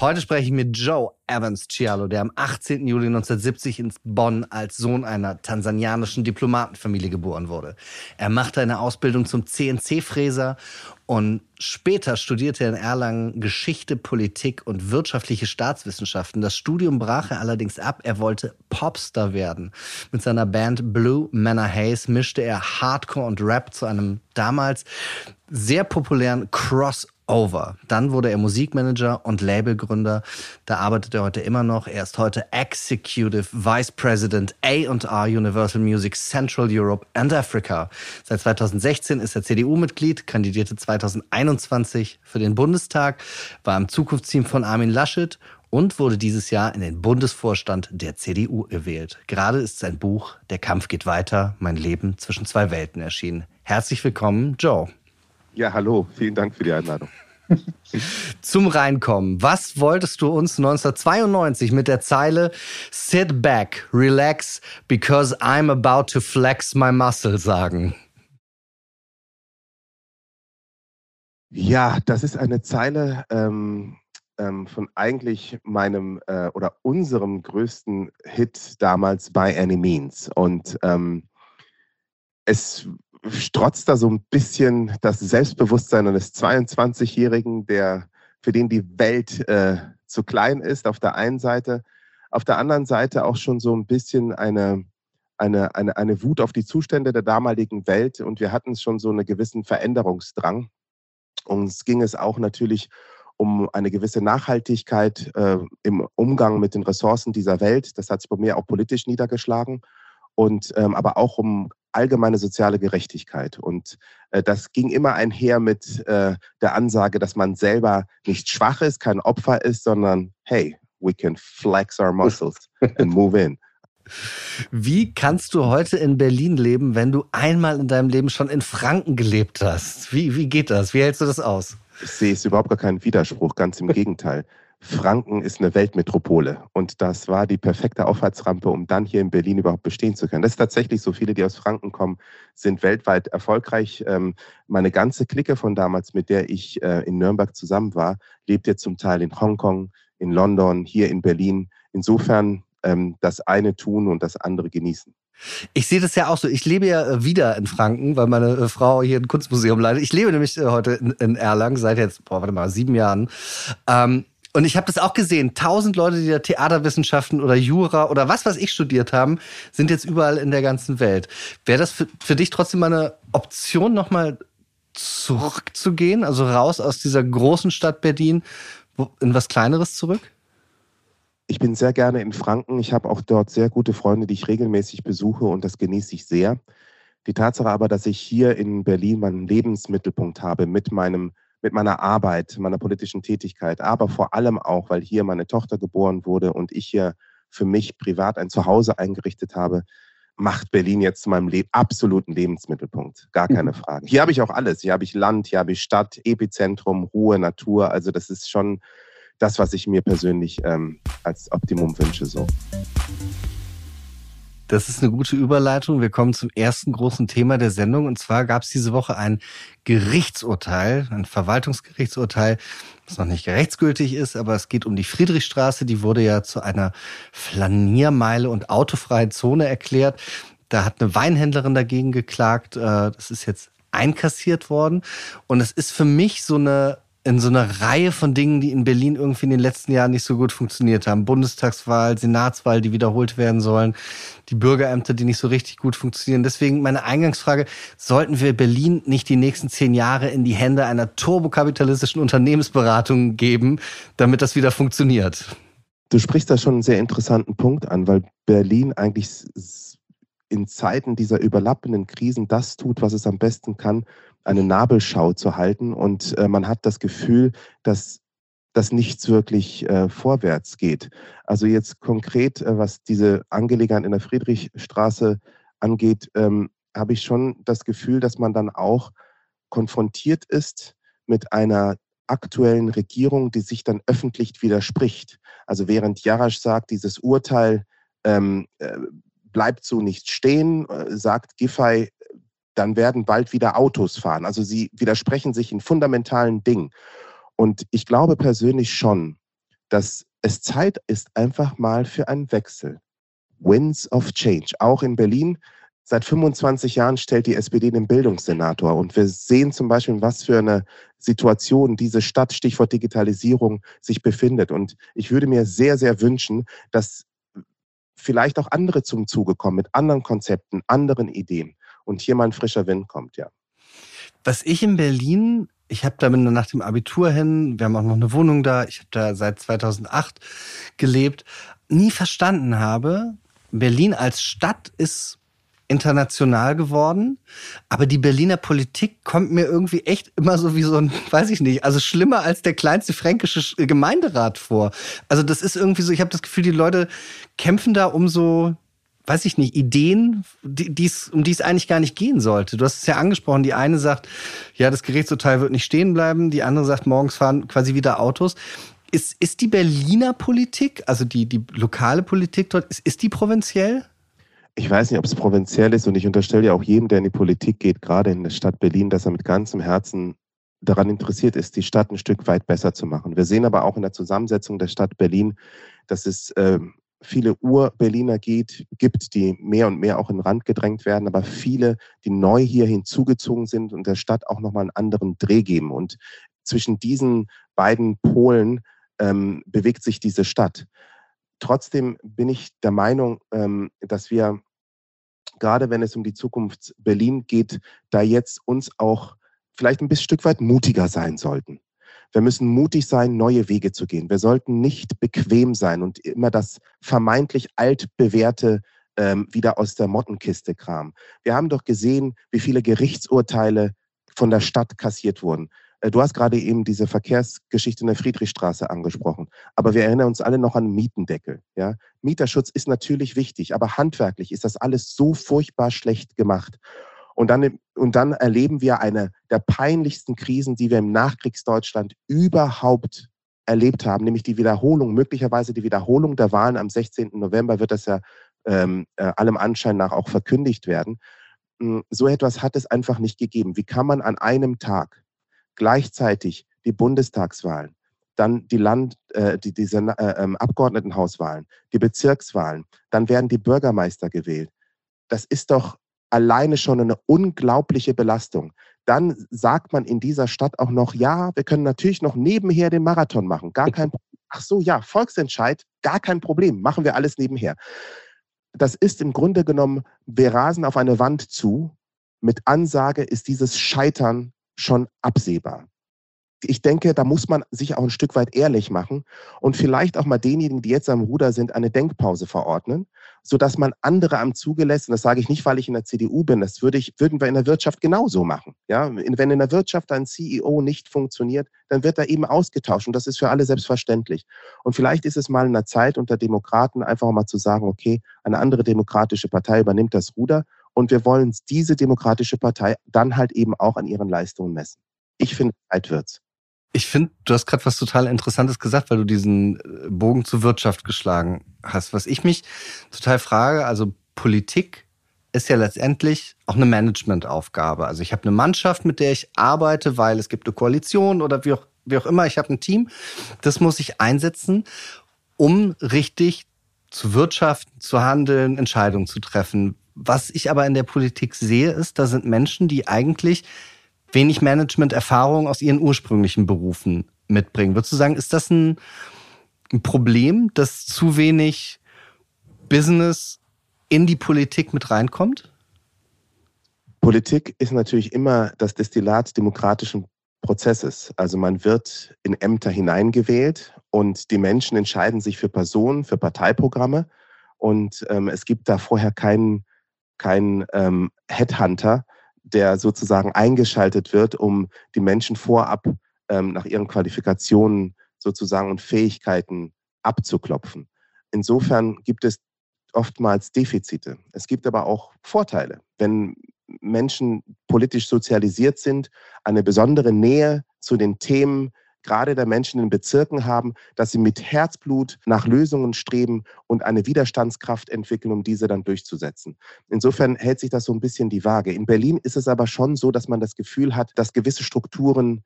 Heute spreche ich mit Joe Evans Cialo, der am 18. Juli 1970 in Bonn als Sohn einer tansanianischen Diplomatenfamilie geboren wurde. Er machte eine Ausbildung zum CNC-Fräser und später studierte er in Erlangen Geschichte, Politik und wirtschaftliche Staatswissenschaften. Das Studium brach er allerdings ab. Er wollte Popstar werden. Mit seiner Band Blue Manor Haze mischte er Hardcore und Rap zu einem damals sehr populären Crossover over. Dann wurde er Musikmanager und Labelgründer. Da arbeitet er heute immer noch. Er ist heute Executive Vice President A&R Universal Music Central Europe and Africa. Seit 2016 ist er CDU-Mitglied, kandidierte 2021 für den Bundestag, war im Zukunftsteam von Armin Laschet und wurde dieses Jahr in den Bundesvorstand der CDU gewählt. Gerade ist sein Buch Der Kampf geht weiter, mein Leben zwischen zwei Welten erschienen. Herzlich willkommen, Joe. Ja, hallo, vielen Dank für die Einladung. Zum Reinkommen. Was wolltest du uns 1992 mit der Zeile Sit back, relax, because I'm about to flex my muscle sagen? Ja, das ist eine Zeile ähm, ähm, von eigentlich meinem äh, oder unserem größten Hit damals bei Any Means. Und ähm, es strotzt da so ein bisschen das Selbstbewusstsein eines 22-Jährigen, der für den die Welt äh, zu klein ist, auf der einen Seite. Auf der anderen Seite auch schon so ein bisschen eine, eine, eine, eine Wut auf die Zustände der damaligen Welt. Und wir hatten schon so einen gewissen Veränderungsdrang. Uns ging es auch natürlich um eine gewisse Nachhaltigkeit äh, im Umgang mit den Ressourcen dieser Welt. Das hat sich bei mir auch politisch niedergeschlagen. Und ähm, aber auch um allgemeine soziale Gerechtigkeit. Und äh, das ging immer einher mit äh, der Ansage, dass man selber nicht schwach ist, kein Opfer ist, sondern hey, we can flex our muscles and move in. Wie kannst du heute in Berlin leben, wenn du einmal in deinem Leben schon in Franken gelebt hast? Wie, wie geht das? Wie hältst du das aus? Ich sehe es überhaupt gar keinen Widerspruch, ganz im Gegenteil. Franken ist eine Weltmetropole und das war die perfekte Aufwärtsrampe, um dann hier in Berlin überhaupt bestehen zu können. Das ist tatsächlich so. Viele, die aus Franken kommen, sind weltweit erfolgreich. Ähm, meine ganze Clique von damals, mit der ich äh, in Nürnberg zusammen war, lebt jetzt zum Teil in Hongkong, in London, hier in Berlin. Insofern ähm, das eine tun und das andere genießen. Ich sehe das ja auch so. Ich lebe ja äh, wieder in Franken, weil meine äh, Frau hier ein Kunstmuseum leitet. Ich lebe nämlich heute in, Erlangen seit jetzt, boah, warte mal, sieben Jahren. Ähm, und ich habe das auch gesehen. Tausend Leute, die da Theaterwissenschaften oder Jura oder was, was ich studiert haben, sind jetzt überall in der ganzen Welt. Wäre das für, für dich trotzdem mal eine Option, nochmal zurückzugehen? Also raus aus dieser großen Stadt Berlin in was Kleineres zurück? Ich bin sehr gerne in Franken. Ich habe auch dort sehr gute Freunde, die ich regelmäßig besuche und das genieße ich sehr. Die Tatsache aber, dass ich hier in Berlin meinen Lebensmittelpunkt habe mit meinem mit meiner Arbeit, meiner politischen Tätigkeit, aber vor allem auch, weil hier meine Tochter geboren wurde und ich hier für mich privat ein Zuhause eingerichtet habe, macht Berlin jetzt zu meinem Le absoluten Lebensmittelpunkt. Gar keine mhm. Frage. Hier habe ich auch alles. Hier habe ich Land, hier habe ich Stadt, Epizentrum, Ruhe, Natur. Also das ist schon das, was ich mir persönlich ähm, als Optimum wünsche. So. Das ist eine gute Überleitung. Wir kommen zum ersten großen Thema der Sendung. Und zwar gab es diese Woche ein Gerichtsurteil, ein Verwaltungsgerichtsurteil, das noch nicht rechtsgültig ist, aber es geht um die Friedrichstraße. Die wurde ja zu einer Flaniermeile und autofreie Zone erklärt. Da hat eine Weinhändlerin dagegen geklagt. Äh, das ist jetzt einkassiert worden. Und es ist für mich so eine in so einer Reihe von Dingen, die in Berlin irgendwie in den letzten Jahren nicht so gut funktioniert haben. Bundestagswahl, Senatswahl, die wiederholt werden sollen, die Bürgerämter, die nicht so richtig gut funktionieren. Deswegen meine Eingangsfrage, sollten wir Berlin nicht die nächsten zehn Jahre in die Hände einer turbokapitalistischen Unternehmensberatung geben, damit das wieder funktioniert? Du sprichst da schon einen sehr interessanten Punkt an, weil Berlin eigentlich in Zeiten dieser überlappenden Krisen das tut, was es am besten kann, eine Nabelschau zu halten. Und äh, man hat das Gefühl, dass dass nichts wirklich äh, vorwärts geht. Also jetzt konkret, äh, was diese Angelegenheit in der Friedrichstraße angeht, ähm, habe ich schon das Gefühl, dass man dann auch konfrontiert ist mit einer aktuellen Regierung, die sich dann öffentlich widerspricht. Also während Jarasch sagt, dieses Urteil ähm, äh, bleibt so nicht stehen, äh, sagt Giffey, dann werden bald wieder Autos fahren. Also sie widersprechen sich in fundamentalen Dingen. Und ich glaube persönlich schon, dass es Zeit ist einfach mal für einen Wechsel. Winds of Change. Auch in Berlin. Seit 25 Jahren stellt die SPD den Bildungssenator. Und wir sehen zum Beispiel, in was für eine Situation diese Stadt, Stichwort Digitalisierung, sich befindet. Und ich würde mir sehr, sehr wünschen, dass vielleicht auch andere zum Zuge kommen mit anderen Konzepten, anderen Ideen und hier mal ein frischer Wind kommt, ja. Was ich in Berlin, ich habe da nach dem Abitur hin, wir haben auch noch eine Wohnung da, ich habe da seit 2008 gelebt, nie verstanden habe, Berlin als Stadt ist international geworden. Aber die Berliner Politik kommt mir irgendwie echt immer so wie so ein, weiß ich nicht, also schlimmer als der kleinste fränkische Gemeinderat vor. Also das ist irgendwie so, ich habe das Gefühl, die Leute kämpfen da um so, weiß ich nicht, Ideen, die, um die es eigentlich gar nicht gehen sollte. Du hast es ja angesprochen, die eine sagt, ja, das Gerichtsurteil wird nicht stehen bleiben, die andere sagt, morgens fahren quasi wieder Autos. Ist, ist die Berliner Politik, also die, die lokale Politik dort, ist, ist die provinziell? ich weiß nicht, ob es provinziell ist und ich unterstelle ja auch jedem, der in die Politik geht, gerade in der Stadt Berlin, dass er mit ganzem Herzen daran interessiert ist, die Stadt ein Stück weit besser zu machen. Wir sehen aber auch in der Zusammensetzung der Stadt Berlin, dass es äh, viele Ur-Berliner gibt, die mehr und mehr auch in den Rand gedrängt werden, aber viele, die neu hier hinzugezogen sind und der Stadt auch nochmal einen anderen Dreh geben. Und zwischen diesen beiden Polen ähm, bewegt sich diese Stadt. Trotzdem bin ich der Meinung, ähm, dass wir gerade wenn es um die Zukunft Berlin geht, da jetzt uns auch vielleicht ein bisschen Stück weit mutiger sein sollten. Wir müssen mutig sein, neue Wege zu gehen. Wir sollten nicht bequem sein und immer das vermeintlich altbewährte ähm, wieder aus der Mottenkiste kramen. Wir haben doch gesehen, wie viele Gerichtsurteile von der Stadt kassiert wurden. Äh, du hast gerade eben diese Verkehrsgeschichte in der Friedrichstraße angesprochen. Aber wir erinnern uns alle noch an Mietendeckel. Ja? Mieterschutz ist natürlich wichtig, aber handwerklich ist das alles so furchtbar schlecht gemacht. Und dann, und dann erleben wir eine der peinlichsten Krisen, die wir im Nachkriegsdeutschland überhaupt erlebt haben, nämlich die Wiederholung, möglicherweise die Wiederholung der Wahlen am 16. November wird das ja ähm, äh, allem Anschein nach auch verkündigt werden. Hm, so etwas hat es einfach nicht gegeben. Wie kann man an einem Tag gleichzeitig die Bundestagswahlen, dann die Land, äh, die, diese äh, ähm, Abgeordnetenhauswahlen, die Bezirkswahlen, dann werden die Bürgermeister gewählt. Das ist doch alleine schon eine unglaubliche Belastung. Dann sagt man in dieser Stadt auch noch, ja, wir können natürlich noch nebenher den Marathon machen. Gar kein Problem. Ach so, ja, Volksentscheid, gar kein Problem. Machen wir alles nebenher. Das ist im Grunde genommen, wir rasen auf eine Wand zu. Mit Ansage ist dieses Scheitern schon absehbar. Ich denke, da muss man sich auch ein Stück weit ehrlich machen und vielleicht auch mal denjenigen, die jetzt am Ruder sind, eine Denkpause verordnen, sodass man andere am Zuge lässt. Und das sage ich nicht, weil ich in der CDU bin. Das würde ich, würden wir in der Wirtschaft genauso machen. Ja, wenn in der Wirtschaft ein CEO nicht funktioniert, dann wird er eben ausgetauscht. Und das ist für alle selbstverständlich. Und vielleicht ist es mal in der Zeit unter Demokraten einfach mal zu sagen, okay, eine andere demokratische Partei übernimmt das Ruder und wir wollen diese demokratische Partei dann halt eben auch an ihren Leistungen messen. Ich finde, Zeit wird's. Ich finde, du hast gerade was total Interessantes gesagt, weil du diesen äh, Bogen zur Wirtschaft geschlagen hast. Was ich mich total frage, also Politik ist ja letztendlich auch eine Managementaufgabe. Also ich habe eine Mannschaft, mit der ich arbeite, weil es gibt eine Koalition oder wie auch, wie auch immer. Ich habe ein Team. Das muss ich einsetzen, um richtig zu wirtschaften, zu handeln, Entscheidungen zu treffen. Was ich aber in der Politik sehe, ist, da sind Menschen, die eigentlich wenig Management-Erfahrung aus ihren ursprünglichen Berufen mitbringen. Würdest du sagen, ist das ein, ein Problem, dass zu wenig Business in die Politik mit reinkommt? Politik ist natürlich immer das Destillat demokratischen Prozesses. Also man wird in Ämter hineingewählt und die Menschen entscheiden sich für Personen, für Parteiprogramme. Und ähm, es gibt da vorher keinen kein ähm, Headhunter, der sozusagen eingeschaltet wird, um die Menschen vorab ähm, nach ihren Qualifikationen sozusagen und Fähigkeiten abzuklopfen. Insofern gibt es oftmals Defizite. Es gibt aber auch Vorteile. Wenn Menschen politisch sozialisiert sind, eine besondere Nähe zu den Themen gerade der Menschen in Bezirken haben, dass sie mit Herzblut nach Lösungen streben und eine Widerstandskraft entwickeln, um diese dann durchzusetzen. Insofern hält sich das so ein bisschen die Waage. In Berlin ist es aber schon so, dass man das Gefühl hat, dass gewisse Strukturen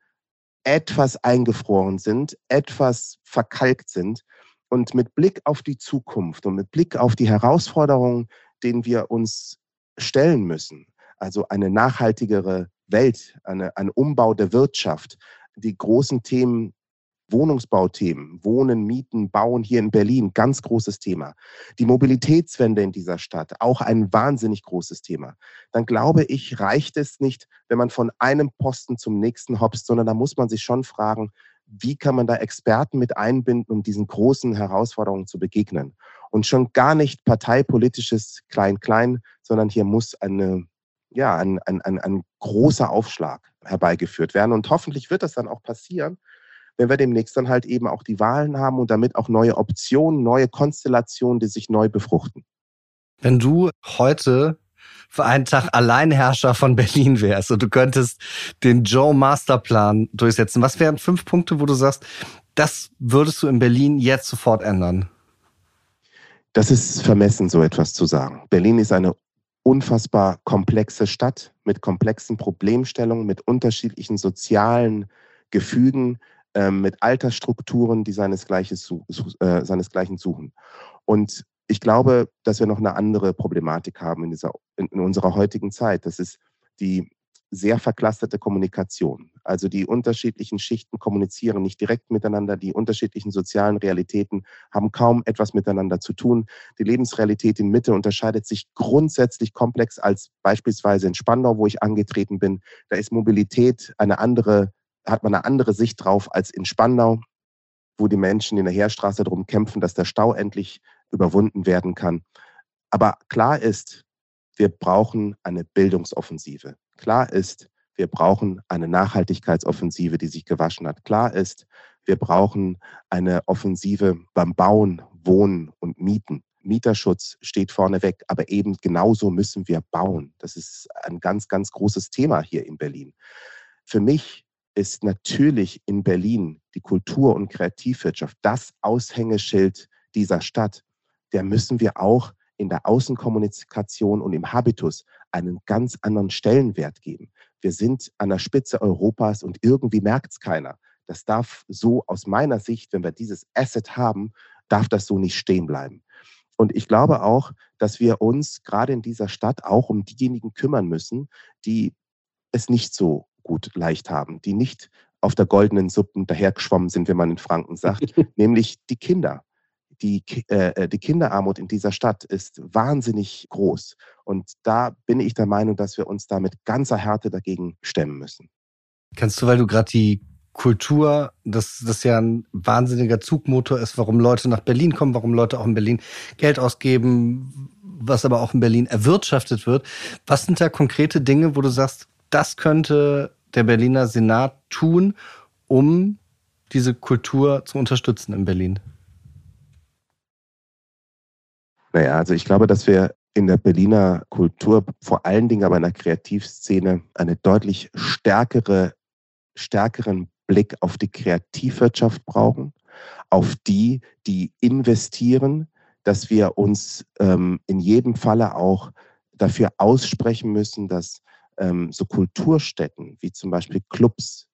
etwas eingefroren sind, etwas verkalkt sind. Und mit Blick auf die Zukunft und mit Blick auf die Herausforderungen, denen wir uns stellen müssen, also eine nachhaltigere Welt, eine, ein Umbau der Wirtschaft, die großen Themen, Wohnungsbauthemen, Wohnen, Mieten, Bauen hier in Berlin, ganz großes Thema. Die Mobilitätswende in dieser Stadt, auch ein wahnsinnig großes Thema. Dann glaube ich, reicht es nicht, wenn man von einem Posten zum nächsten hopst, sondern da muss man sich schon fragen, wie kann man da Experten mit einbinden, um diesen großen Herausforderungen zu begegnen. Und schon gar nicht parteipolitisches Klein-Klein, sondern hier muss eine ja, ein, ein, ein, ein großer Aufschlag herbeigeführt werden. Und hoffentlich wird das dann auch passieren, wenn wir demnächst dann halt eben auch die Wahlen haben und damit auch neue Optionen, neue Konstellationen, die sich neu befruchten. Wenn du heute für einen Tag Alleinherrscher von Berlin wärst und du könntest den Joe Masterplan durchsetzen, was wären fünf Punkte, wo du sagst, das würdest du in Berlin jetzt sofort ändern? Das ist vermessen, so etwas zu sagen. Berlin ist eine unfassbar komplexe Stadt mit komplexen Problemstellungen, mit unterschiedlichen sozialen Gefügen, äh, mit Altersstrukturen, die seinesgleichen, äh, seinesgleichen suchen. Und ich glaube, dass wir noch eine andere Problematik haben in, dieser, in, in unserer heutigen Zeit. Das ist die sehr verklasterte Kommunikation. Also die unterschiedlichen Schichten kommunizieren nicht direkt miteinander, die unterschiedlichen sozialen Realitäten haben kaum etwas miteinander zu tun. Die Lebensrealität in Mitte unterscheidet sich grundsätzlich komplex als beispielsweise in Spandau, wo ich angetreten bin. Da ist Mobilität eine andere, hat man eine andere Sicht drauf als in Spandau, wo die Menschen in der Heerstraße darum kämpfen, dass der Stau endlich überwunden werden kann. Aber klar ist, wir brauchen eine Bildungsoffensive. Klar ist, wir brauchen eine Nachhaltigkeitsoffensive, die sich gewaschen hat. Klar ist, wir brauchen eine Offensive beim Bauen, Wohnen und Mieten. Mieterschutz steht vorneweg, aber eben genauso müssen wir bauen. Das ist ein ganz, ganz großes Thema hier in Berlin. Für mich ist natürlich in Berlin die Kultur- und Kreativwirtschaft das Aushängeschild dieser Stadt. Der müssen wir auch in der Außenkommunikation und im Habitus einen ganz anderen Stellenwert geben. Wir sind an der Spitze Europas und irgendwie merkt es keiner. Das darf so aus meiner Sicht, wenn wir dieses Asset haben, darf das so nicht stehen bleiben. Und ich glaube auch, dass wir uns gerade in dieser Stadt auch um diejenigen kümmern müssen, die es nicht so gut leicht haben, die nicht auf der goldenen Suppe dahergeschwommen sind, wie man in Franken sagt, nämlich die Kinder die, äh, äh, die Kinderarmut in dieser Stadt ist wahnsinnig groß. Und da bin ich der Meinung, dass wir uns da mit ganzer Härte dagegen stemmen müssen. Kannst du, weil du gerade die Kultur, dass das ja ein wahnsinniger Zugmotor ist, warum Leute nach Berlin kommen, warum Leute auch in Berlin Geld ausgeben, was aber auch in Berlin erwirtschaftet wird. Was sind da konkrete Dinge, wo du sagst, das könnte der Berliner Senat tun, um diese Kultur zu unterstützen in Berlin? Naja, also ich glaube, dass wir in der Berliner Kultur, vor allen Dingen aber in der Kreativszene, eine deutlich stärkere, stärkeren Blick auf die Kreativwirtschaft brauchen, auf die, die investieren, dass wir uns ähm, in jedem Falle auch dafür aussprechen müssen, dass ähm, so Kulturstätten wie zum Beispiel Clubs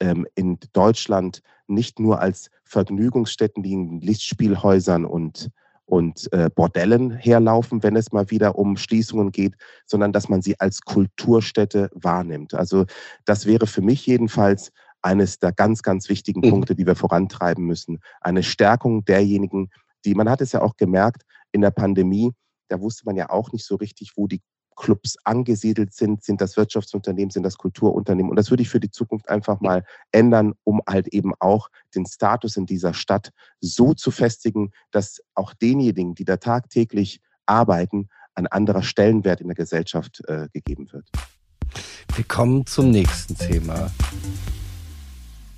ähm, in Deutschland nicht nur als Vergnügungsstätten, die in Lichtspielhäusern und und äh, Bordellen herlaufen, wenn es mal wieder um Schließungen geht, sondern dass man sie als Kulturstätte wahrnimmt. Also das wäre für mich jedenfalls eines der ganz, ganz wichtigen mhm. Punkte, die wir vorantreiben müssen. Eine Stärkung derjenigen, die, man hat es ja auch gemerkt, in der Pandemie, da wusste man ja auch nicht so richtig, wo die Clubs angesiedelt sind, sind das Wirtschaftsunternehmen, sind das Kulturunternehmen. Und das würde ich für die Zukunft einfach mal ändern, um halt eben auch den Status in dieser Stadt so zu festigen, dass auch denjenigen, die da tagtäglich arbeiten, ein anderer Stellenwert in der Gesellschaft äh, gegeben wird. Wir kommen zum nächsten Thema.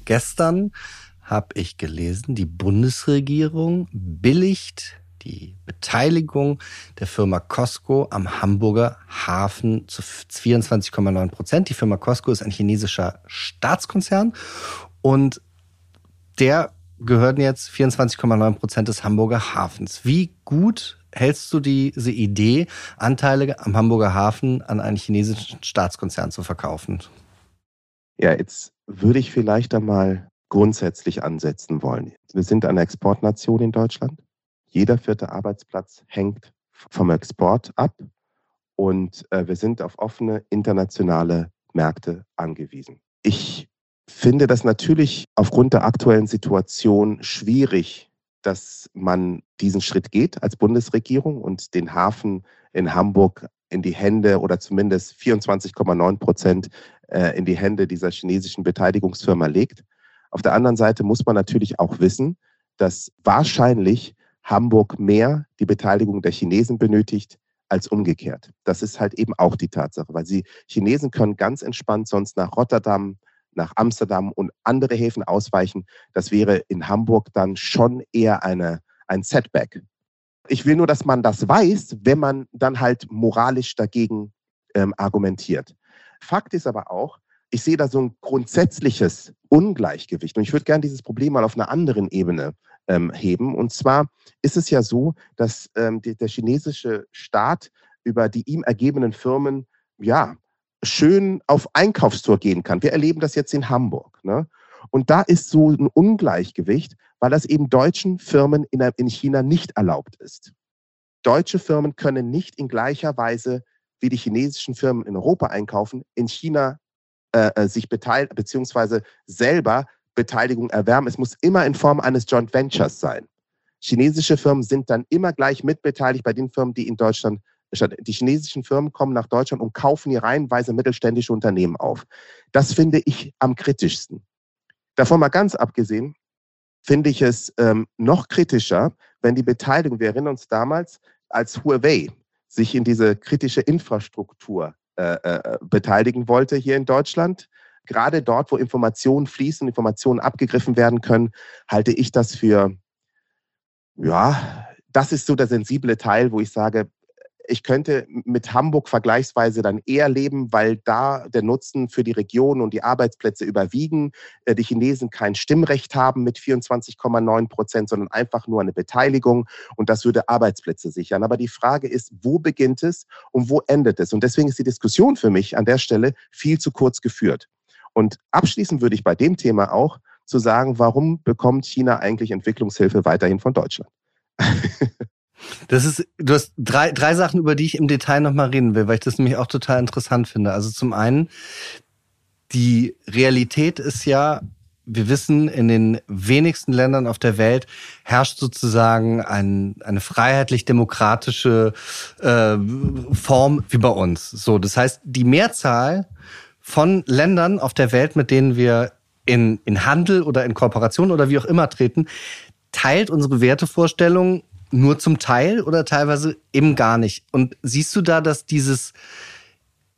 Gestern habe ich gelesen, die Bundesregierung billigt die Beteiligung der Firma Costco am Hamburger Hafen zu 24,9 Prozent. Die Firma Costco ist ein chinesischer Staatskonzern und der gehören jetzt 24,9 Prozent des Hamburger Hafens. Wie gut hältst du diese Idee, Anteile am Hamburger Hafen an einen chinesischen Staatskonzern zu verkaufen? Ja, jetzt würde ich vielleicht einmal grundsätzlich ansetzen wollen. Wir sind eine Exportnation in Deutschland. Jeder vierte Arbeitsplatz hängt vom Export ab und äh, wir sind auf offene internationale Märkte angewiesen. Ich finde das natürlich aufgrund der aktuellen Situation schwierig, dass man diesen Schritt geht als Bundesregierung und den Hafen in Hamburg in die Hände oder zumindest 24,9 Prozent äh, in die Hände dieser chinesischen Beteiligungsfirma legt. Auf der anderen Seite muss man natürlich auch wissen, dass wahrscheinlich Hamburg mehr die Beteiligung der Chinesen benötigt als umgekehrt. Das ist halt eben auch die Tatsache, weil sie Chinesen können ganz entspannt sonst nach Rotterdam, nach Amsterdam und andere Häfen ausweichen. Das wäre in Hamburg dann schon eher eine, ein Setback. Ich will nur, dass man das weiß, wenn man dann halt moralisch dagegen ähm, argumentiert. Fakt ist aber auch, ich sehe da so ein grundsätzliches Ungleichgewicht. Und ich würde gerne dieses Problem mal auf einer anderen Ebene ähm, heben. Und zwar ist es ja so, dass ähm, die, der chinesische Staat über die ihm ergebenen Firmen ja schön auf Einkaufstour gehen kann. Wir erleben das jetzt in Hamburg. Ne? Und da ist so ein Ungleichgewicht, weil das eben deutschen Firmen in, in China nicht erlaubt ist. Deutsche Firmen können nicht in gleicher Weise wie die chinesischen Firmen in Europa einkaufen, in China äh, äh sich beteiligen, beziehungsweise selber Beteiligung erwerben. Es muss immer in Form eines Joint Ventures sein. Chinesische Firmen sind dann immer gleich mitbeteiligt bei den Firmen, die in Deutschland die chinesischen Firmen kommen nach Deutschland und kaufen hier reihenweise mittelständische Unternehmen auf. Das finde ich am kritischsten. Davon mal ganz abgesehen, finde ich es ähm, noch kritischer, wenn die Beteiligung, wir erinnern uns damals, als Huawei sich in diese kritische Infrastruktur äh, äh, beteiligen wollte hier in Deutschland, gerade dort, wo Informationen fließen, Informationen abgegriffen werden können, halte ich das für, ja, das ist so der sensible Teil, wo ich sage, ich könnte mit Hamburg vergleichsweise dann eher leben, weil da der Nutzen für die Region und die Arbeitsplätze überwiegen. Äh, die Chinesen kein Stimmrecht haben mit 24,9 Prozent, sondern einfach nur eine Beteiligung und das würde Arbeitsplätze sichern. Aber die Frage ist, wo beginnt es und wo endet es? Und deswegen ist die Diskussion für mich an der Stelle viel zu kurz geführt. Und abschließend würde ich bei dem Thema auch zu sagen, warum bekommt China eigentlich Entwicklungshilfe weiterhin von Deutschland? Das ist, du hast drei, drei Sachen, über die ich im Detail nochmal reden will, weil ich das nämlich auch total interessant finde. Also zum einen, die Realität ist ja, wir wissen, in den wenigsten Ländern auf der Welt herrscht sozusagen ein, eine freiheitlich-demokratische äh, Form wie bei uns. So, das heißt, die Mehrzahl von Ländern auf der Welt, mit denen wir in, in Handel oder in Kooperation oder wie auch immer treten, teilt unsere Wertevorstellungen nur zum Teil oder teilweise eben gar nicht. Und siehst du da, dass dieses,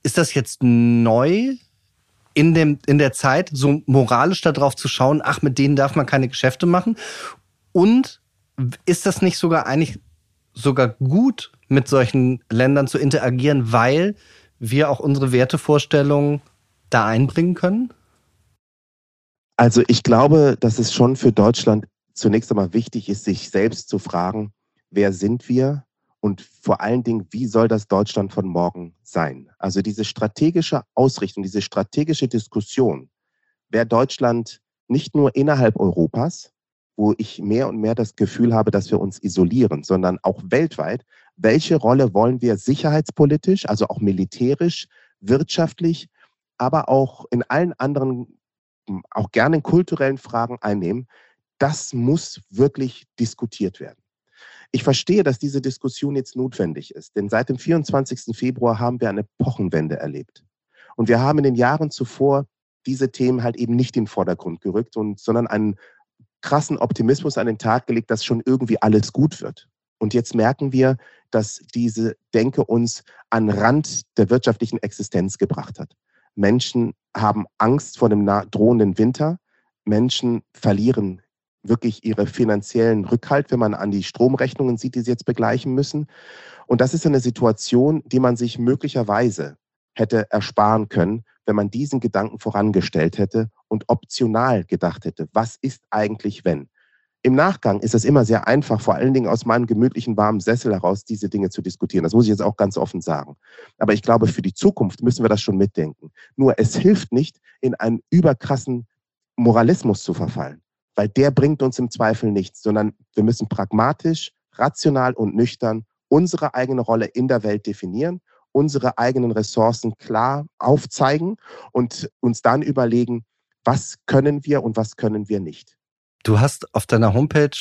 ist das jetzt neu in, dem, in der Zeit, so moralisch darauf zu schauen, ach, mit denen darf man keine Geschäfte machen? Und ist das nicht sogar eigentlich sogar gut, mit solchen Ländern zu interagieren, weil wir auch unsere Wertevorstellungen da einbringen können? Also ich glaube, dass es schon für Deutschland zunächst einmal wichtig ist, sich selbst zu fragen, wer sind wir und vor allen Dingen, wie soll das Deutschland von morgen sein? Also diese strategische Ausrichtung, diese strategische Diskussion, wer Deutschland nicht nur innerhalb Europas, wo ich mehr und mehr das Gefühl habe, dass wir uns isolieren, sondern auch weltweit, welche Rolle wollen wir sicherheitspolitisch, also auch militärisch, wirtschaftlich, aber auch in allen anderen, auch gerne in kulturellen Fragen einnehmen, das muss wirklich diskutiert werden. Ich verstehe, dass diese Diskussion jetzt notwendig ist, denn seit dem 24. Februar haben wir eine Epochenwende erlebt. Und wir haben in den Jahren zuvor diese Themen halt eben nicht in den Vordergrund gerückt, und, sondern einen krassen Optimismus an den Tag gelegt, dass schon irgendwie alles gut wird. Und jetzt merken wir, dass diese Denke uns an Rand der wirtschaftlichen Existenz gebracht hat. Menschen haben Angst vor dem drohenden Winter. Menschen verlieren wirklich ihre finanziellen Rückhalt, wenn man an die Stromrechnungen sieht, die sie jetzt begleichen müssen. Und das ist eine Situation, die man sich möglicherweise hätte ersparen können, wenn man diesen Gedanken vorangestellt hätte und optional gedacht hätte, was ist eigentlich wenn? Im Nachgang ist es immer sehr einfach, vor allen Dingen aus meinem gemütlichen, warmen Sessel heraus, diese Dinge zu diskutieren. Das muss ich jetzt auch ganz offen sagen. Aber ich glaube, für die Zukunft müssen wir das schon mitdenken. Nur es hilft nicht, in einen überkrassen Moralismus zu verfallen, weil der bringt uns im Zweifel nichts, sondern wir müssen pragmatisch, rational und nüchtern unsere eigene Rolle in der Welt definieren, unsere eigenen Ressourcen klar aufzeigen und uns dann überlegen, was können wir und was können wir nicht. Du hast auf deiner Homepage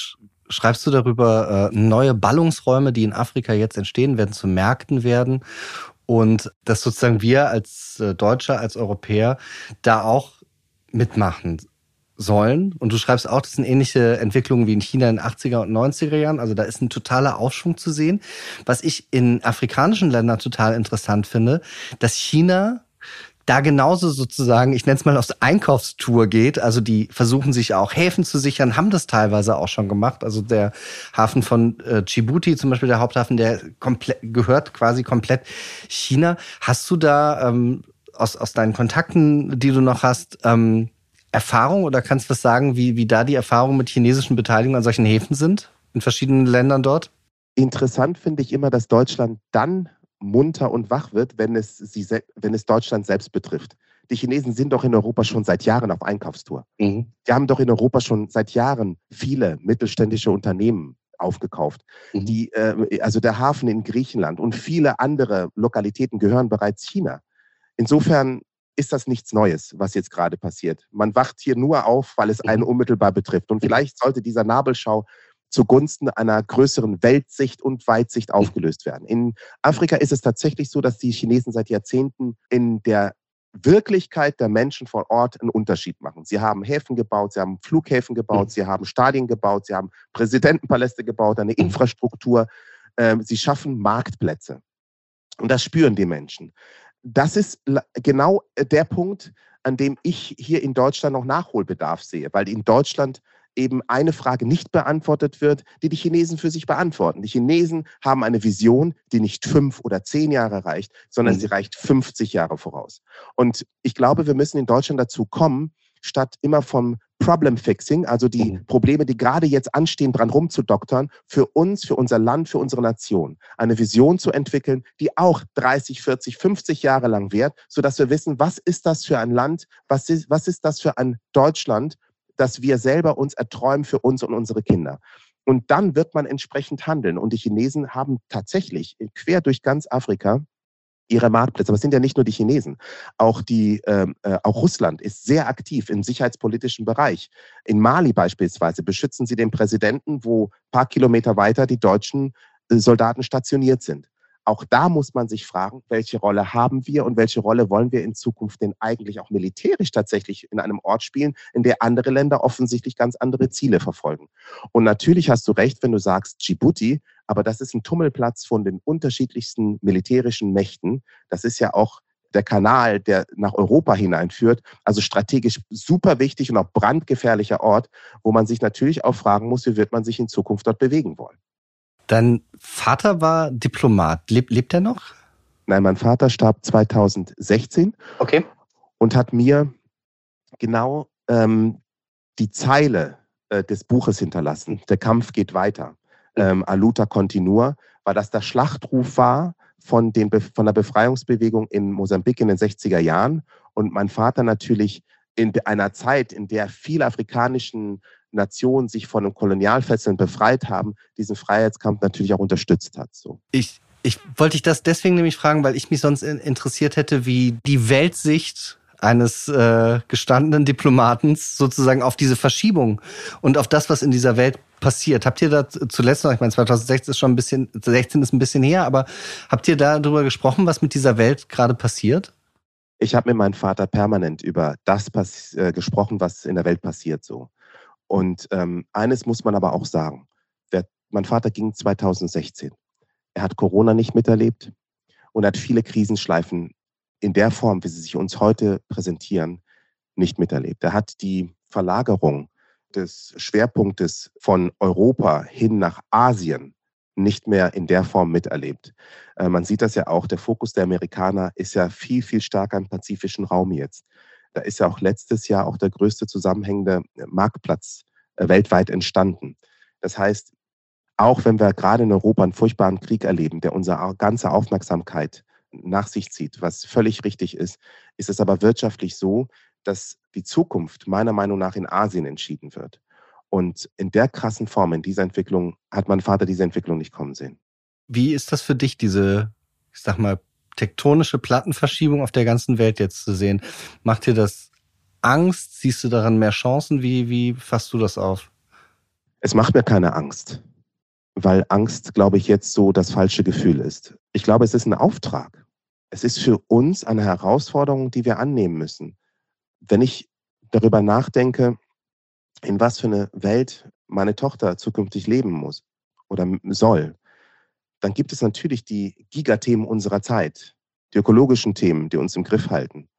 schreibst du darüber, äh, neue Ballungsräume, die in Afrika jetzt entstehen, werden zu Märkten werden und dass sozusagen wir als äh, Deutsche, als Europäer da auch mitmachen sollen. Und du schreibst auch, das sind ähnliche Entwicklungen wie in China in den 80er und 90er Jahren. Also da ist ein totaler Aufschwung zu sehen. Was ich in afrikanischen Ländern total interessant finde, dass China da genauso sozusagen, ich nenne es mal aus Einkaufstour geht. Also die versuchen sich auch Häfen zu sichern, haben das teilweise auch schon gemacht. Also der Hafen von äh, Djibouti, zum Beispiel der Haupthafen, der komplett gehört quasi komplett China. Hast du da ähm, aus, aus deinen Kontakten, die du noch hast, ähm, Erfahrung oder kannst du was sagen, wie, wie da die Erfahrungen mit chinesischen Beteiligungen an solchen Häfen sind in verschiedenen Ländern dort? Interessant finde ich immer, dass Deutschland dann munter und wach wird, wenn es, sie, wenn es Deutschland selbst betrifft. Die Chinesen sind doch in Europa schon seit Jahren auf Einkaufstour. Mhm. Die haben doch in Europa schon seit Jahren viele mittelständische Unternehmen aufgekauft. Mhm. Die, äh, also der Hafen in Griechenland und viele andere Lokalitäten gehören bereits China. Insofern ist das nichts Neues, was jetzt gerade passiert. Man wacht hier nur auf, weil es einen mhm. unmittelbar betrifft. Und vielleicht sollte dieser Nabelschau zugunsten einer größeren Weltsicht und Weitsicht aufgelöst werden. In Afrika ist es tatsächlich so, dass die Chinesen seit Jahrzehnten in der Wirklichkeit der Menschen vor Ort einen Unterschied machen. Sie haben Häfen gebaut, sie haben Flughäfen gebaut, mhm. sie haben Stadien gebaut, sie haben Präsidentenpaläste gebaut, eine Infrastruktur. Ähm, sie schaffen Marktplätze. Und das spüren die Menschen. Das ist genau der Punkt, an dem ich hier in Deutschland noch Nachholbedarf sehe, weil in Deutschland eben eine Frage nicht beantwortet wird, die die Chinesen für sich beantworten. Die Chinesen haben eine Vision, die nicht fünf oder zehn Jahre reicht, sondern mhm. sie reicht 50 Jahre voraus. Und ich glaube, wir müssen in Deutschland dazu kommen, statt immer vom Problem Fixing, also die mhm. Probleme, die gerade jetzt anstehen, dran rumzudoktern, für uns, für unser Land, für unsere Nation, eine Vision zu entwickeln, die auch 30, 40, 50 Jahre lang währt, sodass wir wissen, was ist das für ein Land, was ist, was ist das für ein Deutschland, das wir selber uns erträumen für uns und unsere Kinder. Und dann wird man entsprechend handeln. Und die Chinesen haben tatsächlich quer durch ganz Afrika ihre Marktplätze. Aber es sind ja nicht nur die Chinesen. Auch, die, ähm, äh, auch Russland ist sehr aktiv im sicherheitspolitischen Bereich. In Mali beispielsweise beschützen sie den Präsidenten, wo paar Kilometer weiter die deutschen äh, Soldaten stationiert sind. Auch da muss man sich fragen, welche Rolle haben wir und welche Rolle wollen wir in Zukunft denn eigentlich auch militärisch tatsächlich in einem Ort spielen, in der andere Länder offensichtlich ganz andere Ziele verfolgen. Und natürlich hast du recht, wenn du sagst Djibouti, aber das ist ein Tummelplatz von den unterschiedlichsten militärischen Mächten. Das ist ja auch der Kanal, der nach Europa hineinführt. Also strategisch super wichtig und auch brandgefährlicher Ort, wo man sich natürlich auch fragen muss, wie wird man sich in Zukunft dort bewegen wollen. Dein Vater war Diplomat. Leb, lebt er noch? Nein, mein Vater starb 2016. Okay. Und hat mir genau ähm, die Zeile äh, des Buches hinterlassen. Der Kampf geht weiter. Ähm, Aluta continua, weil das der Schlachtruf war von, den, von der Befreiungsbewegung in Mosambik in den 60er Jahren. Und mein Vater natürlich in einer Zeit, in der viele afrikanischen Nationen sich von den Kolonialfesseln befreit haben, diesen Freiheitskampf natürlich auch unterstützt hat. So. Ich, ich wollte dich das deswegen nämlich fragen, weil ich mich sonst interessiert hätte, wie die Weltsicht eines äh, gestandenen Diplomatens sozusagen auf diese Verschiebung und auf das, was in dieser Welt passiert. Habt ihr da zuletzt noch, ich meine 2016 ist schon ein bisschen, 16 ist ein bisschen her, aber habt ihr darüber gesprochen, was mit dieser Welt gerade passiert? Ich habe mit meinem Vater permanent über das äh, gesprochen, was in der Welt passiert so. Und ähm, eines muss man aber auch sagen. Der, mein Vater ging 2016. Er hat Corona nicht miterlebt und hat viele Krisenschleifen in der Form, wie sie sich uns heute präsentieren, nicht miterlebt. Er hat die Verlagerung des Schwerpunktes von Europa hin nach Asien nicht mehr in der Form miterlebt. Äh, man sieht das ja auch, der Fokus der Amerikaner ist ja viel, viel stärker im pazifischen Raum jetzt. Da ist ja auch letztes Jahr auch der größte zusammenhängende Marktplatz äh, weltweit entstanden. Das heißt, auch wenn wir gerade in Europa einen furchtbaren Krieg erleben, der unsere ganze Aufmerksamkeit nach sich zieht, was völlig richtig ist, ist es aber wirtschaftlich so, dass die Zukunft meiner Meinung nach in Asien entschieden wird. Und in der krassen Form, in dieser Entwicklung, hat mein Vater diese Entwicklung nicht kommen sehen. Wie ist das für dich, diese, ich sag mal, tektonische Plattenverschiebung auf der ganzen Welt jetzt zu sehen? Macht dir das Angst? Siehst du daran mehr Chancen? Wie, wie fasst du das auf? Es macht mir keine Angst, weil Angst, glaube ich, jetzt so das falsche Gefühl ist. Ich glaube, es ist ein Auftrag. Es ist für uns eine Herausforderung, die wir annehmen müssen. Wenn ich darüber nachdenke, in was für eine Welt meine Tochter zukünftig leben muss oder soll, dann gibt es natürlich die Gigathemen unserer Zeit, die ökologischen Themen, die uns im Griff halten,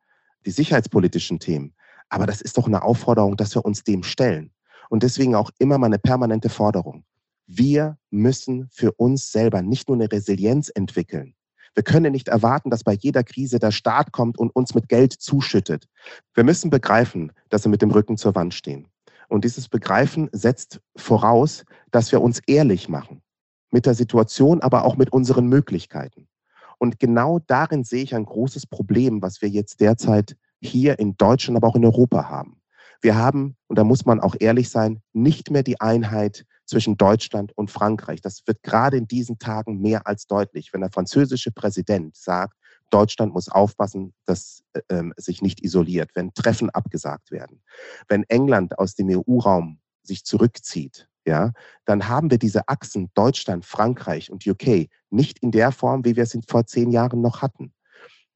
die sicherheitspolitischen Themen. Aber das ist doch eine Aufforderung, dass wir uns dem stellen. Und deswegen auch immer meine permanente Forderung. Wir müssen für uns selber nicht nur eine Resilienz entwickeln. Wir können nicht erwarten, dass bei jeder Krise der Staat kommt und uns mit Geld zuschüttet. Wir müssen begreifen, dass wir mit dem Rücken zur Wand stehen. Und dieses Begreifen setzt voraus, dass wir uns ehrlich machen mit der Situation, aber auch mit unseren Möglichkeiten. Und genau darin sehe ich ein großes Problem, was wir jetzt derzeit hier in Deutschland, aber auch in Europa haben. Wir haben, und da muss man auch ehrlich sein, nicht mehr die Einheit zwischen Deutschland und Frankreich. Das wird gerade in diesen Tagen mehr als deutlich, wenn der französische Präsident sagt, Deutschland muss aufpassen, dass äh, ähm, sich nicht isoliert, wenn Treffen abgesagt werden. Wenn England aus dem EU-Raum sich zurückzieht, ja, dann haben wir diese Achsen Deutschland, Frankreich und UK nicht in der Form, wie wir es vor zehn Jahren noch hatten.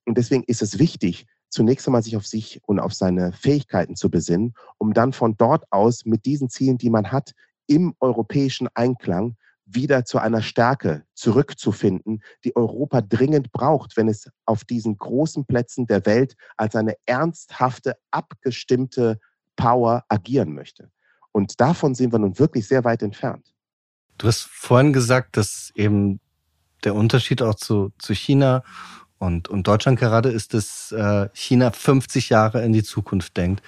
Und deswegen ist es wichtig, zunächst einmal sich auf sich und auf seine Fähigkeiten zu besinnen, um dann von dort aus mit diesen Zielen, die man hat, im europäischen Einklang wieder zu einer Stärke zurückzufinden, die Europa dringend braucht, wenn es auf diesen großen Plätzen der Welt als eine ernsthafte, abgestimmte Power agieren möchte. Und davon sind wir nun wirklich sehr weit entfernt. Du hast vorhin gesagt, dass eben der Unterschied auch zu, zu China und, und Deutschland gerade ist, dass äh, China 50 Jahre in die Zukunft denkt.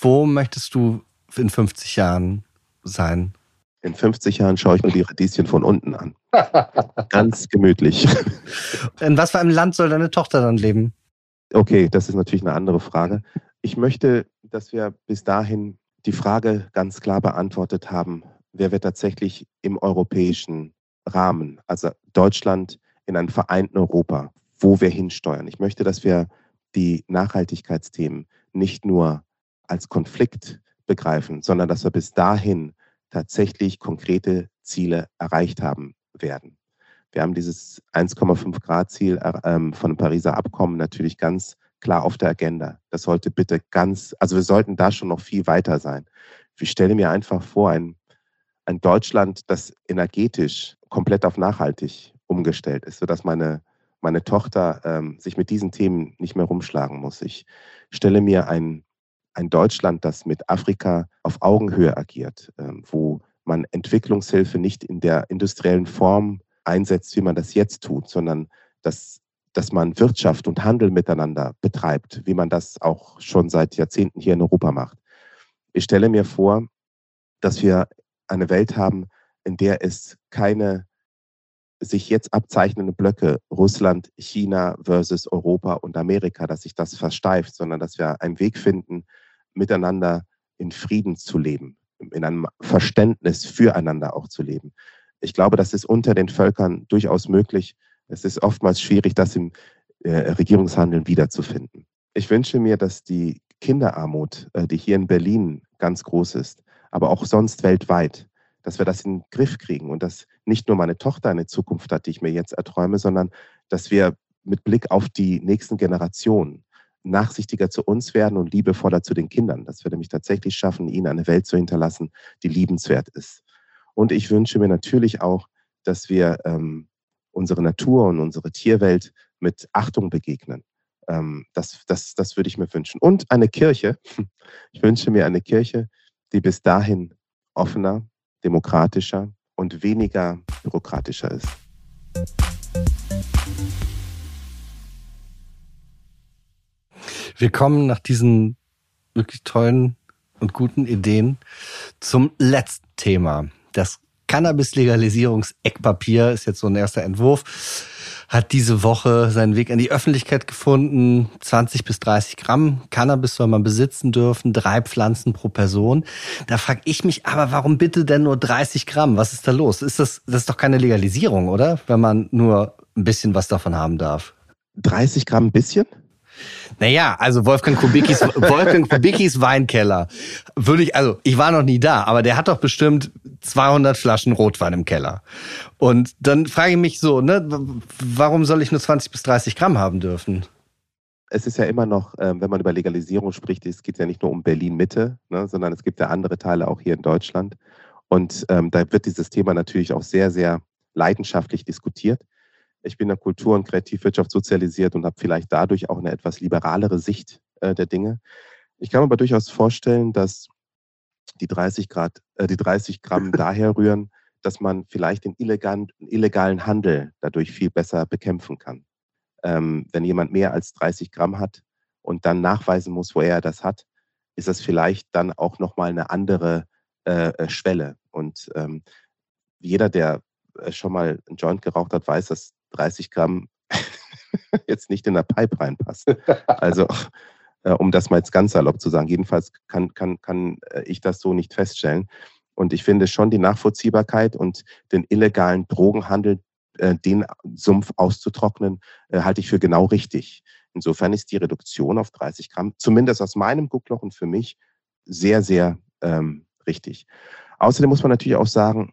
Wo möchtest du in 50 Jahren sein? In 50 Jahren schaue ich mir die Radieschen von unten an. Ganz gemütlich. In was für einem Land soll deine Tochter dann leben? Okay, das ist natürlich eine andere Frage. Ich möchte, dass wir bis dahin die Frage ganz klar beantwortet haben, wer wird tatsächlich im europäischen Rahmen, also Deutschland in einem vereinten Europa, wo wir hinsteuern. Ich möchte, dass wir die Nachhaltigkeitsthemen nicht nur als Konflikt begreifen, sondern dass wir bis dahin tatsächlich konkrete Ziele erreicht haben werden. Wir haben dieses 1,5 Grad Ziel äh, ähm, von dem Pariser Abkommen natürlich ganz klar auf der Agenda. Das sollte bitte ganz, also wir sollten da schon noch viel weiter sein. Ich stelle mir einfach vor, ein, ein Deutschland, das energetisch komplett auf nachhaltig umgestellt ist, sodass meine, meine Tochter ähm, sich mit diesen Themen nicht mehr rumschlagen muss. Ich stelle mir ein, ein Deutschland, das mit Afrika auf Augenhöhe agiert, ähm, wo man Entwicklungshilfe nicht in der industriellen Form einsetzt, wie man das jetzt tut, sondern dass dass man Wirtschaft und Handel miteinander betreibt, wie man das auch schon seit Jahrzehnten hier in Europa macht. Ich stelle mir vor, dass wir eine Welt haben, in der es keine sich jetzt abzeichnende Blöcke Russland, China versus Europa und Amerika, dass sich das versteift, sondern dass wir einen Weg finden, miteinander in Frieden zu leben, in einem Verständnis füreinander auch zu leben. Ich glaube, das ist unter den Völkern durchaus möglich. Es ist oftmals schwierig, das im äh, Regierungshandeln wiederzufinden. Ich wünsche mir, dass die Kinderarmut, äh, die hier in Berlin ganz groß ist, aber auch sonst weltweit, dass wir das in den Griff kriegen und dass nicht nur meine Tochter eine Zukunft hat, die ich mir jetzt erträume, sondern dass wir mit Blick auf die nächsten Generationen nachsichtiger zu uns werden und liebevoller zu den Kindern, dass wir nämlich tatsächlich schaffen, ihnen eine Welt zu hinterlassen, die liebenswert ist. Und ich wünsche mir natürlich auch, dass wir ähm, unsere Natur und unsere Tierwelt mit Achtung begegnen. Ähm, das, das, das würde ich mir wünschen. Und eine Kirche. Ich wünsche mir eine Kirche, die bis dahin offener, demokratischer und weniger bürokratischer ist. Wir kommen nach diesen wirklich tollen und guten Ideen zum letzten Thema. Das Cannabis-Legalisierungs-Eckpapier ist jetzt so ein erster Entwurf hat diese Woche seinen Weg in die Öffentlichkeit gefunden. 20 bis 30 Gramm Cannabis soll man besitzen dürfen, drei Pflanzen pro Person. Da frage ich mich aber, warum bitte denn nur 30 Gramm? Was ist da los? Ist das, das ist doch keine Legalisierung, oder? Wenn man nur ein bisschen was davon haben darf. 30 Gramm ein bisschen? Naja, also Wolfgang Kubicki's, Wolfgang Kubicki's Weinkeller. Würde ich, also ich war noch nie da, aber der hat doch bestimmt 200 Flaschen Rotwein im Keller. Und dann frage ich mich so, ne, warum soll ich nur 20 bis 30 Gramm haben dürfen? Es ist ja immer noch, ähm, wenn man über Legalisierung spricht, es geht ja nicht nur um Berlin-Mitte, ne, sondern es gibt ja andere Teile auch hier in Deutschland. Und ähm, da wird dieses Thema natürlich auch sehr, sehr leidenschaftlich diskutiert. Ich bin in der Kultur- und Kreativwirtschaft sozialisiert und habe vielleicht dadurch auch eine etwas liberalere Sicht äh, der Dinge. Ich kann mir aber durchaus vorstellen, dass die 30 Grad, äh, die 30 Gramm daher rühren, dass man vielleicht den illegalen, illegalen Handel dadurch viel besser bekämpfen kann. Ähm, wenn jemand mehr als 30 Gramm hat und dann nachweisen muss, woher er das hat, ist das vielleicht dann auch nochmal eine andere äh, äh, Schwelle. Und ähm, jeder, der äh, schon mal einen Joint geraucht hat, weiß, dass 30 Gramm jetzt nicht in der Pipe reinpassen. Also, äh, um das mal jetzt ganz salopp zu sagen, jedenfalls kann, kann, kann äh, ich das so nicht feststellen. Und ich finde schon die Nachvollziehbarkeit und den illegalen Drogenhandel, äh, den Sumpf auszutrocknen, äh, halte ich für genau richtig. Insofern ist die Reduktion auf 30 Gramm, zumindest aus meinem Guckloch und für mich, sehr, sehr ähm, richtig. Außerdem muss man natürlich auch sagen,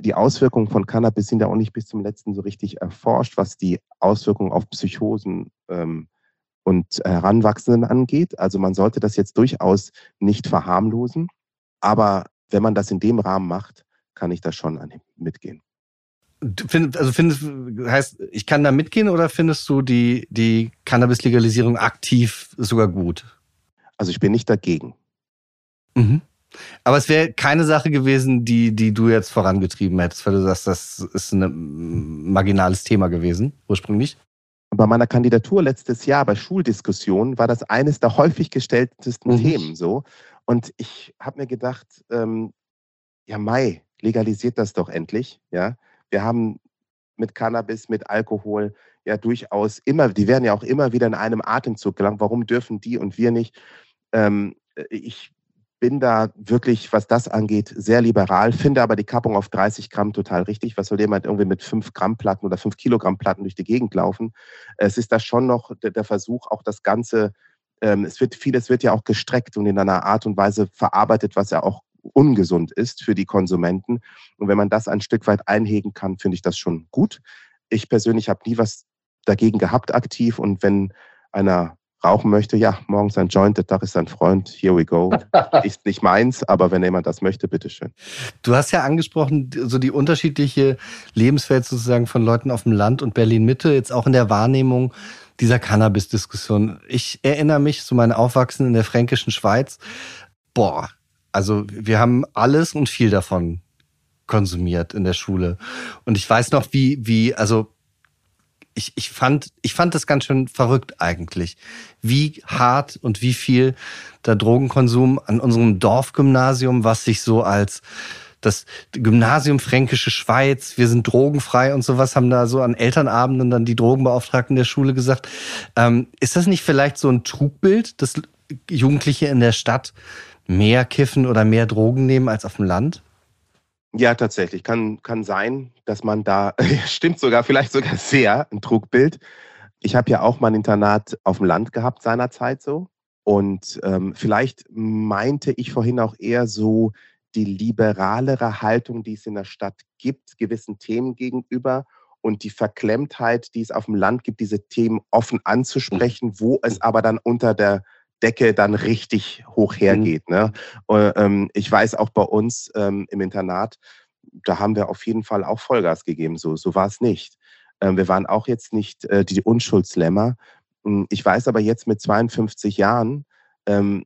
die Auswirkungen von Cannabis sind ja auch nicht bis zum letzten so richtig erforscht, was die Auswirkungen auf Psychosen ähm, und Heranwachsenden angeht. Also man sollte das jetzt durchaus nicht verharmlosen. Aber wenn man das in dem Rahmen macht, kann ich da schon mitgehen. Find, also findest heißt, ich kann da mitgehen oder findest du die, die Cannabis-Legalisierung aktiv sogar gut? Also ich bin nicht dagegen. Mhm. Aber es wäre keine Sache gewesen, die, die du jetzt vorangetrieben hättest, weil du sagst, das ist ein marginales Thema gewesen, ursprünglich. Bei meiner Kandidatur letztes Jahr bei Schuldiskussionen war das eines der häufig gestelltesten mhm. Themen so. Und ich habe mir gedacht, ähm, ja, Mai, legalisiert das doch endlich. Ja, wir haben mit Cannabis, mit Alkohol ja durchaus immer, die werden ja auch immer wieder in einem Atemzug gelangt. Warum dürfen die und wir nicht? Ähm, ich bin da wirklich, was das angeht, sehr liberal, finde aber die Kappung auf 30 Gramm total richtig. Was soll jemand irgendwie mit 5 Gramm Platten oder 5 Kilogramm Platten durch die Gegend laufen? Es ist da schon noch der Versuch, auch das Ganze, ähm, es wird vieles wird ja auch gestreckt und in einer Art und Weise verarbeitet, was ja auch ungesund ist für die Konsumenten. Und wenn man das ein Stück weit einhegen kann, finde ich das schon gut. Ich persönlich habe nie was dagegen gehabt aktiv und wenn einer rauchen möchte, ja, morgens ein Joint, der Tag ist ein Freund, here we go. ist nicht meins, aber wenn jemand das möchte, bitteschön. Du hast ja angesprochen, so die unterschiedliche Lebenswelt sozusagen von Leuten auf dem Land und Berlin-Mitte, jetzt auch in der Wahrnehmung dieser Cannabis-Diskussion. Ich erinnere mich zu meinem Aufwachsen in der fränkischen Schweiz. Boah, also wir haben alles und viel davon konsumiert in der Schule. Und ich weiß noch, wie, wie, also ich, ich, fand, ich fand das ganz schön verrückt eigentlich, wie hart und wie viel der Drogenkonsum an unserem Dorfgymnasium, was sich so als das Gymnasium Fränkische Schweiz, wir sind drogenfrei und sowas, haben da so an Elternabenden dann die Drogenbeauftragten der Schule gesagt. Ähm, ist das nicht vielleicht so ein Trugbild, dass Jugendliche in der Stadt mehr kiffen oder mehr Drogen nehmen als auf dem Land? Ja, tatsächlich. Kann, kann sein, dass man da, stimmt sogar, vielleicht sogar sehr, ein Trugbild. Ich habe ja auch mal ein Internat auf dem Land gehabt seinerzeit so. Und ähm, vielleicht meinte ich vorhin auch eher so die liberalere Haltung, die es in der Stadt gibt, gewissen Themen gegenüber und die Verklemmtheit, die es auf dem Land gibt, diese Themen offen anzusprechen, wo es aber dann unter der Decke dann richtig hoch hergeht. Mhm. Ne? Ähm, ich weiß auch bei uns ähm, im Internat, da haben wir auf jeden Fall auch Vollgas gegeben. So, so war es nicht. Ähm, wir waren auch jetzt nicht äh, die Unschuldslämmer. Hm, ich weiß aber jetzt mit 52 Jahren, ähm,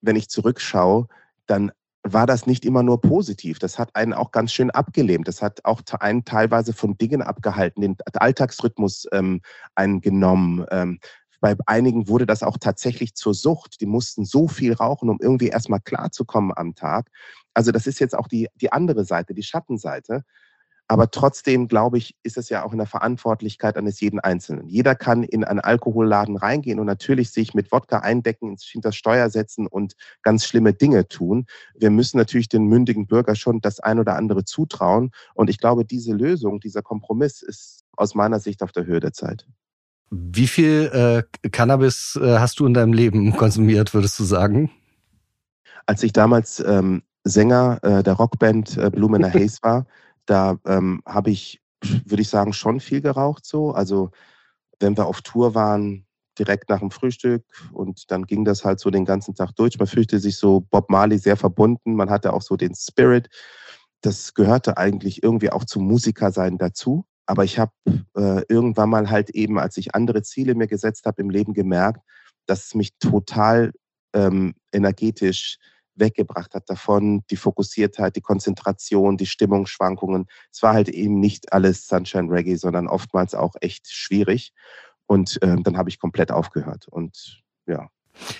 wenn ich zurückschaue, dann war das nicht immer nur positiv. Das hat einen auch ganz schön abgelähmt. Das hat auch einen teilweise von Dingen abgehalten, den Alltagsrhythmus ähm, eingenommen. Ähm, bei einigen wurde das auch tatsächlich zur Sucht. Die mussten so viel rauchen, um irgendwie erstmal klarzukommen am Tag. Also das ist jetzt auch die, die andere Seite, die Schattenseite. Aber trotzdem, glaube ich, ist es ja auch in der Verantwortlichkeit eines jeden Einzelnen. Jeder kann in einen Alkoholladen reingehen und natürlich sich mit Wodka eindecken, hinter Steuer setzen und ganz schlimme Dinge tun. Wir müssen natürlich den mündigen Bürger schon das ein oder andere zutrauen. Und ich glaube, diese Lösung, dieser Kompromiss ist aus meiner Sicht auf der Höhe der Zeit. Wie viel äh, Cannabis äh, hast du in deinem Leben konsumiert, würdest du sagen? Als ich damals ähm, Sänger äh, der Rockband äh, the Haze war, da ähm, habe ich, würde ich sagen, schon viel geraucht so. Also wenn wir auf Tour waren, direkt nach dem Frühstück und dann ging das halt so den ganzen Tag durch. Man fühlte sich so Bob Marley sehr verbunden. Man hatte auch so den Spirit. Das gehörte eigentlich irgendwie auch zum Musikersein dazu. Aber ich habe äh, irgendwann mal halt eben, als ich andere Ziele mir gesetzt habe im Leben, gemerkt, dass es mich total ähm, energetisch weggebracht hat davon, die Fokussiertheit, die Konzentration, die Stimmungsschwankungen. Es war halt eben nicht alles Sunshine Reggae, sondern oftmals auch echt schwierig. Und ähm, dann habe ich komplett aufgehört. Und ja.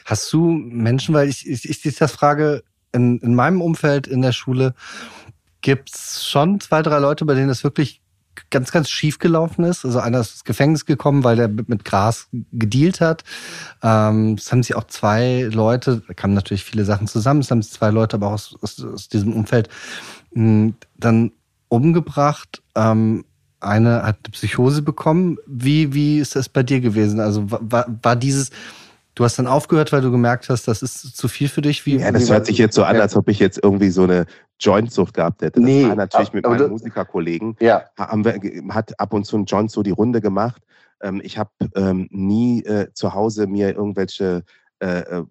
Hast du Menschen, weil ich, ich, ich das frage, in, in meinem Umfeld in der Schule gibt es schon zwei, drei Leute, bei denen es wirklich ganz, ganz schief gelaufen ist. Also einer ist ins Gefängnis gekommen, weil der mit Gras gedealt hat. Ähm, es haben sich auch zwei Leute, da kamen natürlich viele Sachen zusammen, es haben sich zwei Leute aber auch aus, aus, aus diesem Umfeld mh, hm, dann umgebracht. Ähm, eine hat eine Psychose bekommen. Wie, wie ist das bei dir gewesen? Also war, war dieses, du hast dann aufgehört, weil du gemerkt hast, das ist zu viel für dich? Wie, ja, das hört sich jetzt so an, als ob ich jetzt irgendwie so eine Jointsucht gehabt hätte. Das nee, war natürlich mit meinen Musikerkollegen. Ja. Haben wir, hat ab und zu ein Joint so die Runde gemacht. Ähm, ich habe ähm, nie äh, zu Hause mir irgendwelche, äh, äh,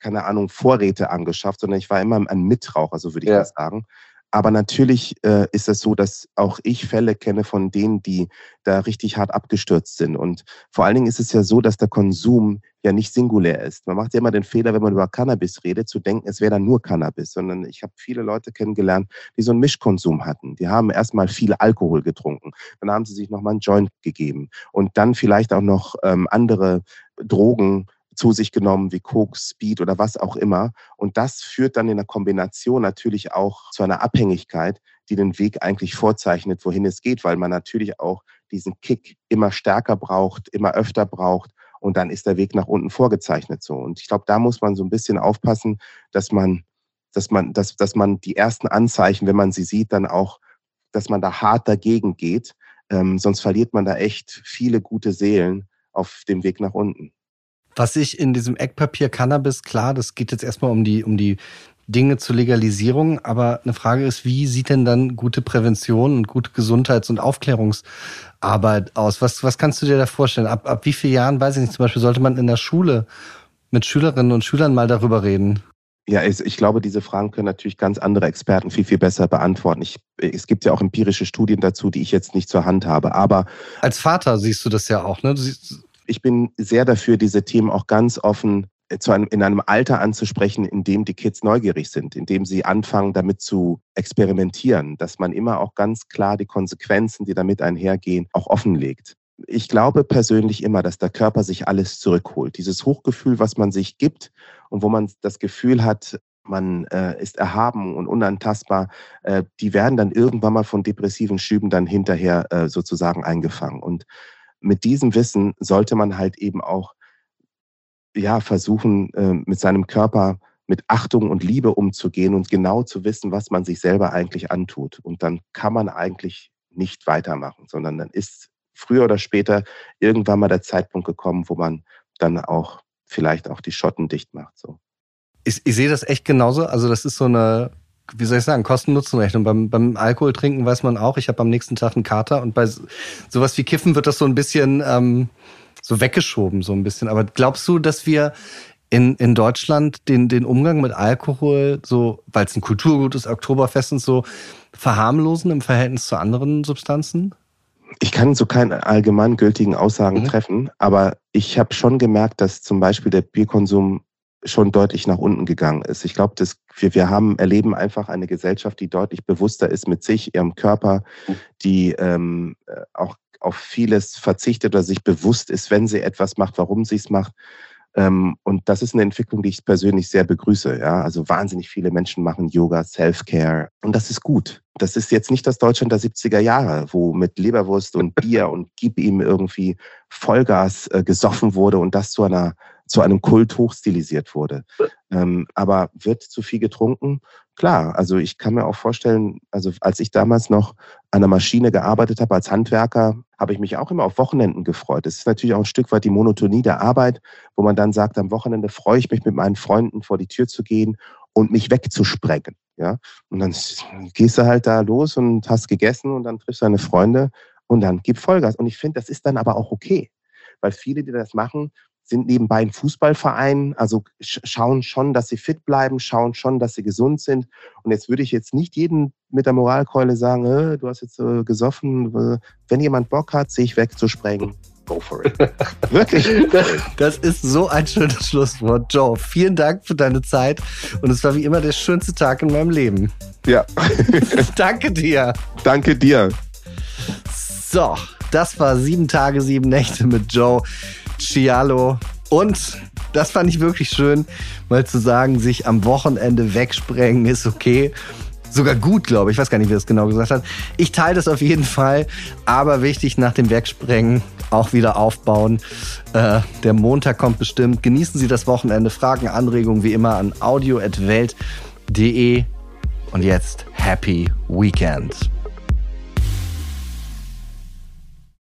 keine Ahnung, Vorräte angeschafft, sondern ich war immer ein Mitraucher, so würde ich ja. das sagen. Aber natürlich äh, ist es so, dass auch ich Fälle kenne von denen, die da richtig hart abgestürzt sind. Und vor allen Dingen ist es ja so, dass der Konsum ja nicht singulär ist. Man macht ja immer den Fehler, wenn man über Cannabis redet, zu denken, es wäre dann nur Cannabis, sondern ich habe viele Leute kennengelernt, die so einen Mischkonsum hatten. Die haben erstmal viel Alkohol getrunken, dann haben sie sich nochmal einen Joint gegeben und dann vielleicht auch noch ähm, andere Drogen zu sich genommen, wie Coke, Speed oder was auch immer. Und das führt dann in der Kombination natürlich auch zu einer Abhängigkeit, die den Weg eigentlich vorzeichnet, wohin es geht, weil man natürlich auch diesen Kick immer stärker braucht, immer öfter braucht. Und dann ist der Weg nach unten vorgezeichnet so. Und ich glaube, da muss man so ein bisschen aufpassen, dass man, dass man, dass, dass man die ersten Anzeichen, wenn man sie sieht, dann auch, dass man da hart dagegen geht. Ähm, sonst verliert man da echt viele gute Seelen auf dem Weg nach unten. Was ich in diesem Eckpapier Cannabis, klar, das geht jetzt erstmal um die, um die Dinge zur Legalisierung, aber eine Frage ist, wie sieht denn dann gute Prävention und gute Gesundheits- und Aufklärungsarbeit aus? Was, was kannst du dir da vorstellen? Ab, ab wie vielen Jahren, weiß ich nicht, zum Beispiel sollte man in der Schule mit Schülerinnen und Schülern mal darüber reden? Ja, ich glaube, diese Fragen können natürlich ganz andere Experten viel, viel besser beantworten. Ich, es gibt ja auch empirische Studien dazu, die ich jetzt nicht zur Hand habe. Aber als Vater siehst du das ja auch, ne? Du siehst, ich bin sehr dafür, diese Themen auch ganz offen äh, einem, in einem Alter anzusprechen, in dem die Kids neugierig sind, in dem sie anfangen, damit zu experimentieren, dass man immer auch ganz klar die Konsequenzen, die damit einhergehen, auch offenlegt. Ich glaube persönlich immer, dass der Körper sich alles zurückholt. Dieses Hochgefühl, was man sich gibt und wo man das Gefühl hat, man äh, ist erhaben und unantastbar, äh, die werden dann irgendwann mal von depressiven Schüben dann hinterher äh, sozusagen eingefangen. Und mit diesem Wissen sollte man halt eben auch ja, versuchen, äh, mit seinem Körper mit Achtung und Liebe umzugehen und genau zu wissen, was man sich selber eigentlich antut. Und dann kann man eigentlich nicht weitermachen, sondern dann ist früher oder später irgendwann mal der Zeitpunkt gekommen, wo man dann auch vielleicht auch die Schotten dicht macht. So. Ich, ich sehe das echt genauso. Also das ist so eine wie soll ich sagen, Kosten-Nutzen-Rechnung. Beim, beim Alkohol trinken weiß man auch, ich habe am nächsten Tag einen Kater und bei sowas wie Kiffen wird das so ein bisschen ähm, so weggeschoben, so ein bisschen. Aber glaubst du, dass wir in, in Deutschland den, den Umgang mit Alkohol, so, weil es ein Kulturgut ist, Oktoberfest und so, verharmlosen im Verhältnis zu anderen Substanzen? Ich kann so keine allgemeingültigen Aussagen mhm. treffen, aber ich habe schon gemerkt, dass zum Beispiel der Bierkonsum schon deutlich nach unten gegangen ist. Ich glaube, wir, wir haben, erleben einfach eine Gesellschaft, die deutlich bewusster ist mit sich, ihrem Körper, die ähm, äh, auch auf vieles verzichtet oder sich bewusst ist, wenn sie etwas macht, warum sie es macht. Ähm, und das ist eine Entwicklung, die ich persönlich sehr begrüße. Ja? Also wahnsinnig viele Menschen machen Yoga, Self-Care und das ist gut. Das ist jetzt nicht das Deutschland der 70er Jahre, wo mit Leberwurst und Bier und gib ihm irgendwie Vollgas äh, gesoffen wurde und das zu einer zu einem Kult hochstilisiert wurde. Ähm, aber wird zu viel getrunken? Klar, also ich kann mir auch vorstellen, also als ich damals noch an der Maschine gearbeitet habe als Handwerker, habe ich mich auch immer auf Wochenenden gefreut. Es ist natürlich auch ein Stück weit die Monotonie der Arbeit, wo man dann sagt, am Wochenende freue ich mich mit meinen Freunden vor die Tür zu gehen und mich wegzusprengen. Ja, und dann gehst du halt da los und hast gegessen und dann triffst du deine Freunde und dann gib Vollgas. Und ich finde, das ist dann aber auch okay. Weil viele, die das machen, sind nebenbei ein Verein, also schauen schon, dass sie fit bleiben, schauen schon, dass sie gesund sind. Und jetzt würde ich jetzt nicht jeden mit der Moralkeule sagen, äh, du hast jetzt äh, gesoffen. Wenn jemand Bock hat, sich wegzusprengen, go for it. Wirklich. Das ist so ein schönes Schlusswort. Joe, vielen Dank für deine Zeit. Und es war wie immer der schönste Tag in meinem Leben. Ja. Danke dir. Danke dir. So, das war sieben Tage, sieben Nächte mit Joe. Cialo. Und das fand ich wirklich schön, mal zu sagen, sich am Wochenende wegsprengen ist okay. Sogar gut, glaube ich. Ich weiß gar nicht, wie es genau gesagt hat. Ich teile das auf jeden Fall. Aber wichtig, nach dem Wegsprengen auch wieder aufbauen. Äh, der Montag kommt bestimmt. Genießen Sie das Wochenende. Fragen, Anregungen wie immer an audio.welt.de. Und jetzt Happy Weekend.